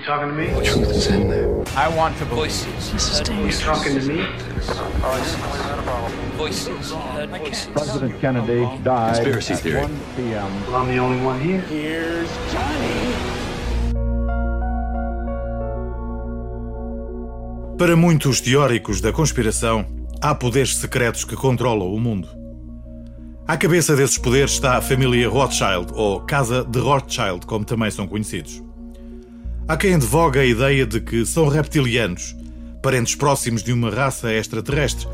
You talking to me? The truth is in there. I want to voices. This is You dangerous. talking to me? Voices. Voices. President Kennedy died Conspiracy at theory. 1 p.m. Well, I'm the only one here. Here's Johnny. Para muitos teóricos da conspiração, há poderes secretos que controlam o mundo. À cabeça desses poderes está a família Rothschild, ou Casa de Rothschild, como também são conhecidos. Há quem advoga a ideia de que são reptilianos, parentes próximos de uma raça extraterrestre,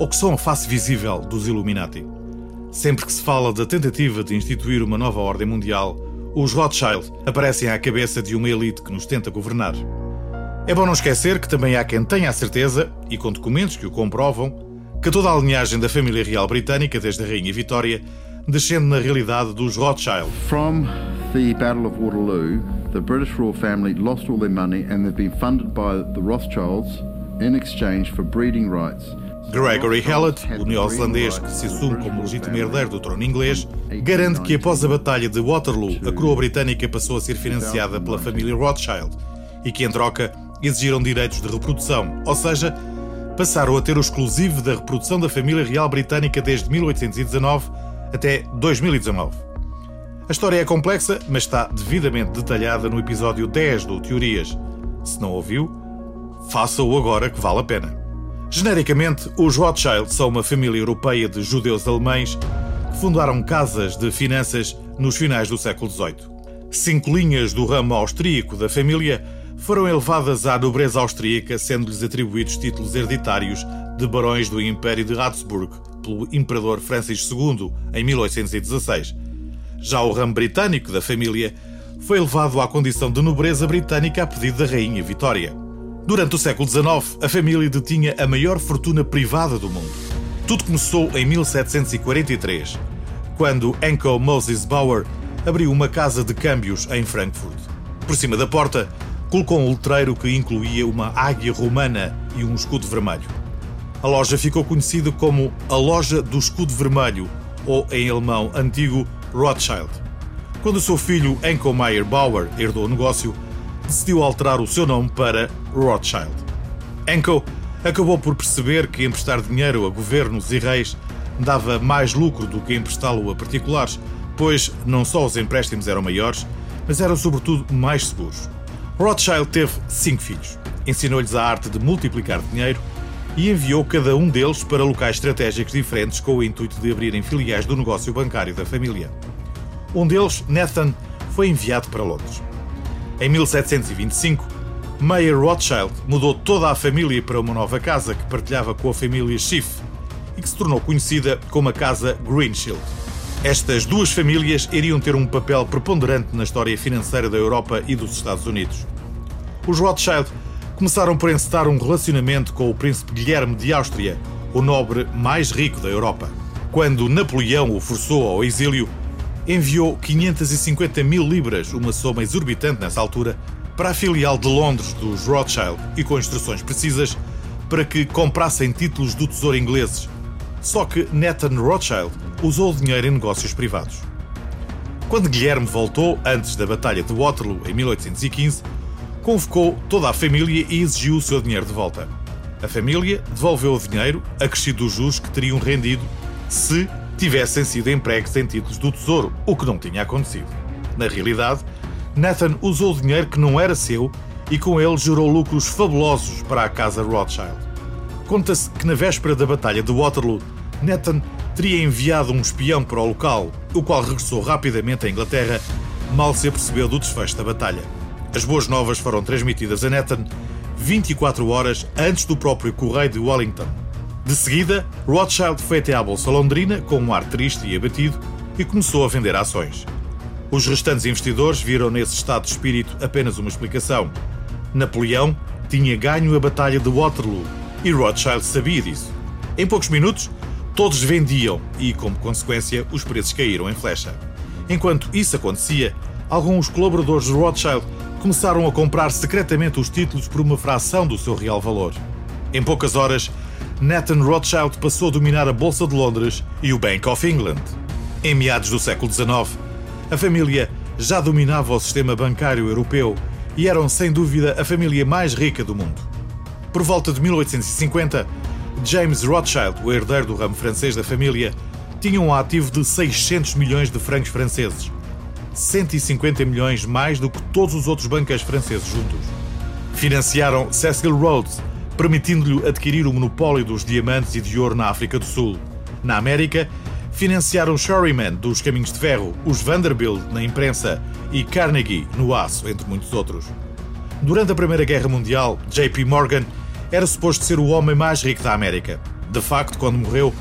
ou que são a face visível dos Illuminati. Sempre que se fala da tentativa de instituir uma nova ordem mundial, os Rothschild aparecem à cabeça de uma elite que nos tenta governar. É bom não esquecer que também há quem tenha a certeza, e com documentos que o comprovam, que toda a linhagem da família real britânica, desde a Rainha Vitória, descende na realidade dos Rothschild. From the Battle of Waterloo, the British royal family lost all their money and they've been funded by the Rothschilds in exchange for breeding rights. Gregory Hallett, o neozelandês que se assume como legítimo herdeiro do trono inglês, garante que após a Batalha de Waterloo, a coroa britânica passou a ser financiada pela família Rothschild e que, em troca, exigiram direitos de reprodução, ou seja, passaram a ter o exclusivo da reprodução da família real britânica desde 1819 até 2019. A história é complexa, mas está devidamente detalhada no episódio 10 do Teorias. Se não ouviu, faça-o agora que vale a pena. Genericamente, os Rothschild são uma família europeia de judeus alemães que fundaram casas de finanças nos finais do século XVIII. Cinco linhas do ramo austríaco da família foram elevadas à nobreza austríaca, sendo-lhes atribuídos títulos hereditários de barões do Império de Habsburgo pelo Imperador Francis II em 1816. Já o ramo britânico da família foi elevado à condição de nobreza britânica a pedido da Rainha Vitória. Durante o século XIX, a família detinha a maior fortuna privada do mundo. Tudo começou em 1743, quando Enco Moses Bauer abriu uma casa de câmbios em Frankfurt. Por cima da porta, colocou um letreiro que incluía uma águia romana e um escudo vermelho. A loja ficou conhecida como a Loja do Escudo Vermelho, ou em alemão antigo Rothschild. Quando o seu filho Enco Meyer Bauer herdou o negócio, decidiu alterar o seu nome para Rothschild. Enco acabou por perceber que emprestar dinheiro a governos e reis dava mais lucro do que emprestá-lo a particulares, pois não só os empréstimos eram maiores, mas eram sobretudo mais seguros. Rothschild teve cinco filhos, ensinou-lhes a arte de multiplicar dinheiro e enviou cada um deles para locais estratégicos diferentes com o intuito de abrirem filiais do negócio bancário da família. Um deles, Nathan, foi enviado para Londres. Em 1725, Mayer Rothschild mudou toda a família para uma nova casa que partilhava com a família Schiff e que se tornou conhecida como a Casa Greenshield. Estas duas famílias iriam ter um papel preponderante na história financeira da Europa e dos Estados Unidos. Os Rothschild começaram por encetar um relacionamento com o príncipe Guilherme de Áustria, o nobre mais rico da Europa. Quando Napoleão o forçou ao exílio, enviou 550 mil libras, uma soma exorbitante nessa altura, para a filial de Londres dos Rothschild e com instruções precisas para que comprassem títulos do Tesouro ingleses. Só que Nathan Rothschild usou o dinheiro em negócios privados. Quando Guilherme voltou, antes da Batalha de Waterloo, em 1815, convocou toda a família e exigiu o seu dinheiro de volta. A família devolveu o dinheiro, acrescido dos juros que teriam rendido se tivessem sido empregos em títulos do Tesouro, o que não tinha acontecido. Na realidade, Nathan usou o dinheiro que não era seu e com ele gerou lucros fabulosos para a casa Rothschild. Conta-se que na véspera da Batalha de Waterloo, Nathan teria enviado um espião para o local, o qual regressou rapidamente à Inglaterra, mal se apercebeu do desfecho da batalha. As boas novas foram transmitidas a Nathan 24 horas antes do próprio Correio de Wellington. De seguida, Rothschild foi até à Bolsa Londrina com um ar triste e abatido e começou a vender ações. Os restantes investidores viram nesse estado de espírito apenas uma explicação. Napoleão tinha ganho a Batalha de Waterloo e Rothschild sabia disso. Em poucos minutos, todos vendiam e, como consequência, os preços caíram em flecha. Enquanto isso acontecia, alguns colaboradores de Rothschild começaram a comprar secretamente os títulos por uma fração do seu real valor. Em poucas horas, Nathan Rothschild passou a dominar a Bolsa de Londres e o Bank of England. Em meados do século XIX, a família já dominava o sistema bancário europeu e eram sem dúvida a família mais rica do mundo. Por volta de 1850, James Rothschild, o herdeiro do ramo francês da família, tinha um ativo de 600 milhões de francos franceses, 150 milhões mais do que todos os outros banqueiros franceses juntos. Financiaram Cecil Rhodes, permitindo-lhe adquirir o monopólio dos diamantes e de ouro na África do Sul. Na América, financiaram Sherryman dos caminhos de ferro, os Vanderbilt na imprensa e Carnegie no aço, entre muitos outros. Durante a Primeira Guerra Mundial, JP Morgan era suposto ser o homem mais rico da América. De facto, quando morreu,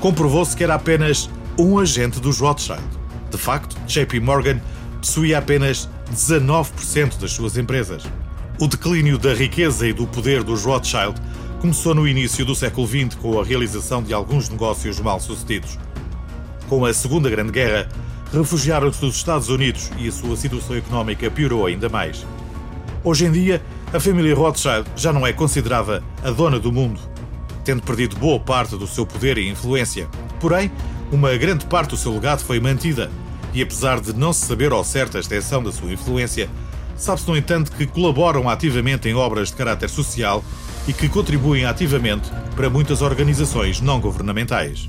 comprovou-se que era apenas um agente dos Rothschild. De facto, JP Morgan possuía apenas 19% das suas empresas. O declínio da riqueza e do poder dos Rothschild começou no início do século XX com a realização de alguns negócios mal sucedidos. Com a Segunda Grande Guerra, refugiaram-se dos Estados Unidos e a sua situação económica piorou ainda mais. Hoje em dia, a família Rothschild já não é considerada a dona do mundo, tendo perdido boa parte do seu poder e influência. Porém, uma grande parte do seu legado foi mantida, e apesar de não se saber ao certo a extensão da sua influência, Sabe-se, no entanto, que colaboram ativamente em obras de caráter social e que contribuem ativamente para muitas organizações não governamentais.